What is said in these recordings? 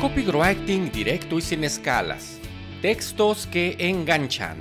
Copywriting directo y sin escalas. Textos que enganchan.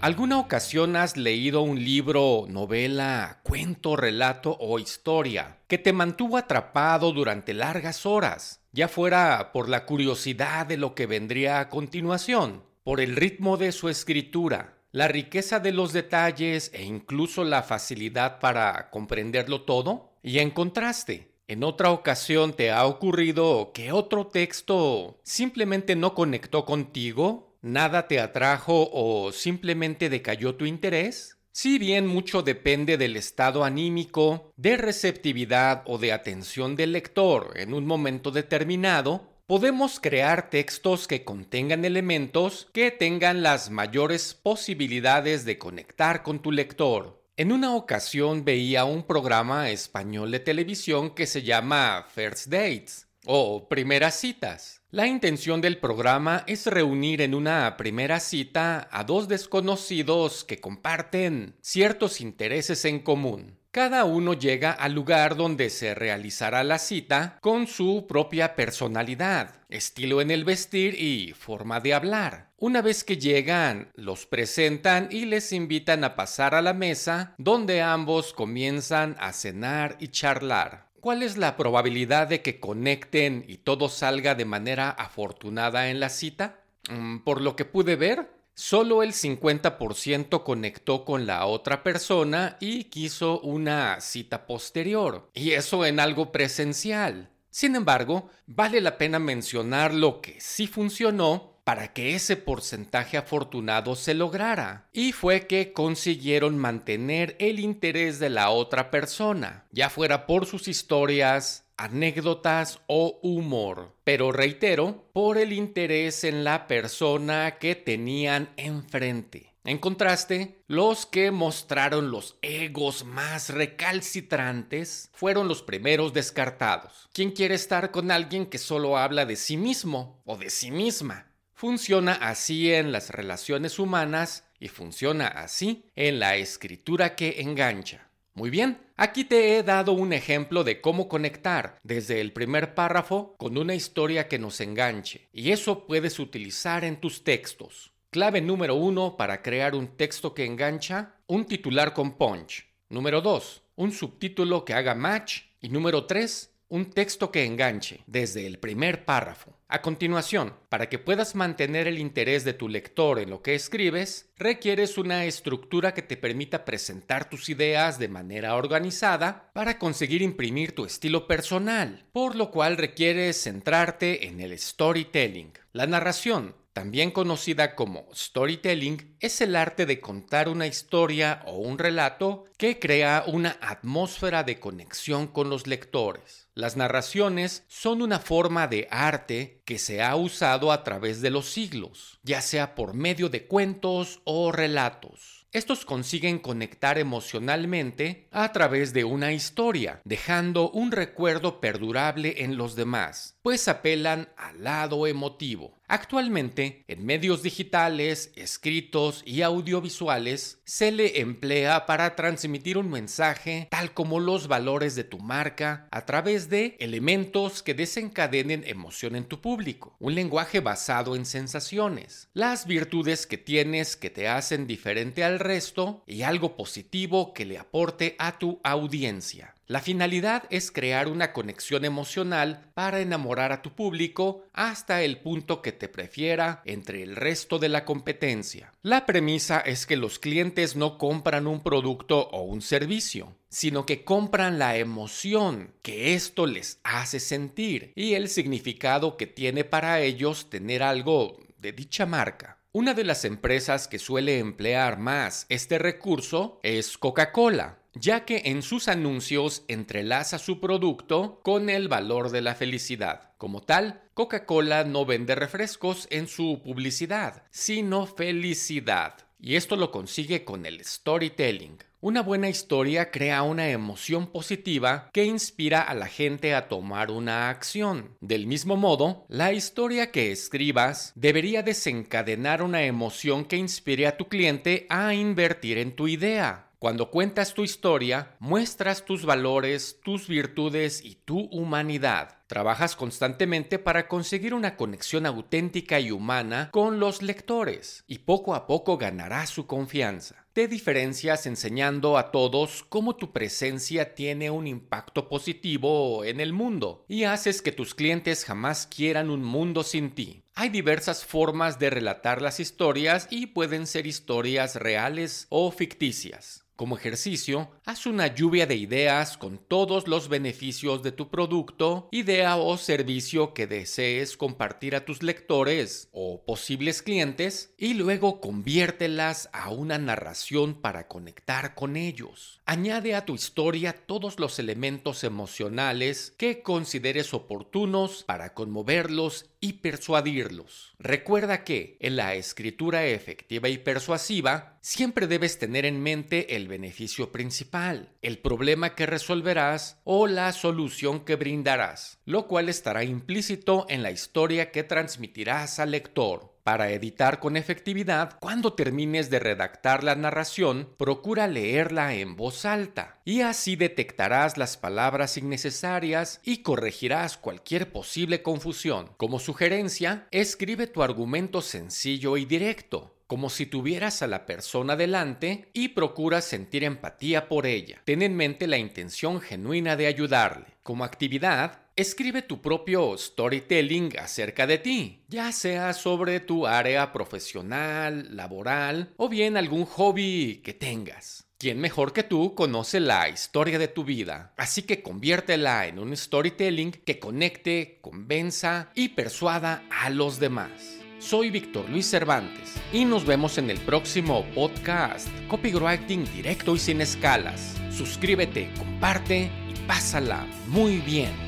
¿Alguna ocasión has leído un libro, novela, cuento, relato o historia que te mantuvo atrapado durante largas horas, ya fuera por la curiosidad de lo que vendría a continuación, por el ritmo de su escritura, la riqueza de los detalles e incluso la facilidad para comprenderlo todo? Y en contraste, ¿En otra ocasión te ha ocurrido que otro texto simplemente no conectó contigo? ¿Nada te atrajo o simplemente decayó tu interés? Si bien mucho depende del estado anímico, de receptividad o de atención del lector en un momento determinado, podemos crear textos que contengan elementos que tengan las mayores posibilidades de conectar con tu lector. En una ocasión veía un programa español de televisión que se llama First Dates o Primeras Citas. La intención del programa es reunir en una primera cita a dos desconocidos que comparten ciertos intereses en común. Cada uno llega al lugar donde se realizará la cita con su propia personalidad, estilo en el vestir y forma de hablar. Una vez que llegan, los presentan y les invitan a pasar a la mesa donde ambos comienzan a cenar y charlar. ¿Cuál es la probabilidad de que conecten y todo salga de manera afortunada en la cita? Mm, por lo que pude ver, Solo el 50% conectó con la otra persona y quiso una cita posterior, y eso en algo presencial. Sin embargo, vale la pena mencionar lo que sí funcionó para que ese porcentaje afortunado se lograra, y fue que consiguieron mantener el interés de la otra persona, ya fuera por sus historias, anécdotas o humor, pero reitero, por el interés en la persona que tenían enfrente. En contraste, los que mostraron los egos más recalcitrantes fueron los primeros descartados. ¿Quién quiere estar con alguien que solo habla de sí mismo o de sí misma? Funciona así en las relaciones humanas y funciona así en la escritura que engancha. Muy bien, aquí te he dado un ejemplo de cómo conectar desde el primer párrafo con una historia que nos enganche, y eso puedes utilizar en tus textos. Clave número uno para crear un texto que engancha, un titular con punch. Número dos, un subtítulo que haga match. Y número tres, un texto que enganche desde el primer párrafo. A continuación, para que puedas mantener el interés de tu lector en lo que escribes, requieres una estructura que te permita presentar tus ideas de manera organizada para conseguir imprimir tu estilo personal, por lo cual requieres centrarte en el storytelling. La narración, también conocida como storytelling, es el arte de contar una historia o un relato que crea una atmósfera de conexión con los lectores. Las narraciones son una forma de arte que se ha usado a través de los siglos, ya sea por medio de cuentos o relatos. Estos consiguen conectar emocionalmente a través de una historia, dejando un recuerdo perdurable en los demás, pues apelan al lado emotivo. Actualmente, en medios digitales, escritos y audiovisuales, se le emplea para transmitir un mensaje tal como los valores de tu marca a través de elementos que desencadenen emoción en tu público, un lenguaje basado en sensaciones, las virtudes que tienes que te hacen diferente al resto y algo positivo que le aporte a tu audiencia. La finalidad es crear una conexión emocional para enamorar a tu público hasta el punto que te prefiera entre el resto de la competencia. La premisa es que los clientes no compran un producto o un servicio, sino que compran la emoción que esto les hace sentir y el significado que tiene para ellos tener algo de dicha marca. Una de las empresas que suele emplear más este recurso es Coca-Cola ya que en sus anuncios entrelaza su producto con el valor de la felicidad. Como tal, Coca-Cola no vende refrescos en su publicidad, sino felicidad. Y esto lo consigue con el storytelling. Una buena historia crea una emoción positiva que inspira a la gente a tomar una acción. Del mismo modo, la historia que escribas debería desencadenar una emoción que inspire a tu cliente a invertir en tu idea. Cuando cuentas tu historia, muestras tus valores, tus virtudes y tu humanidad. Trabajas constantemente para conseguir una conexión auténtica y humana con los lectores y poco a poco ganarás su confianza. Te diferencias enseñando a todos cómo tu presencia tiene un impacto positivo en el mundo y haces que tus clientes jamás quieran un mundo sin ti. Hay diversas formas de relatar las historias y pueden ser historias reales o ficticias. Como ejercicio, haz una lluvia de ideas con todos los beneficios de tu producto, o servicio que desees compartir a tus lectores o posibles clientes y luego conviértelas a una narración para conectar con ellos. Añade a tu historia todos los elementos emocionales que consideres oportunos para conmoverlos y persuadirlos. Recuerda que en la escritura efectiva y persuasiva siempre debes tener en mente el beneficio principal, el problema que resolverás o la solución que brindarás, lo cual estará implícito en la historia que transmitirás al lector. Para editar con efectividad, cuando termines de redactar la narración, procura leerla en voz alta y así detectarás las palabras innecesarias y corregirás cualquier posible confusión. Como sugerencia, escribe tu argumento sencillo y directo como si tuvieras a la persona delante y procura sentir empatía por ella. Ten en mente la intención genuina de ayudarle. Como actividad, escribe tu propio storytelling acerca de ti, ya sea sobre tu área profesional, laboral o bien algún hobby que tengas. ¿Quién mejor que tú conoce la historia de tu vida? Así que conviértela en un storytelling que conecte, convenza y persuada a los demás. Soy Víctor Luis Cervantes y nos vemos en el próximo podcast Copywriting directo y sin escalas. Suscríbete, comparte y pásala muy bien.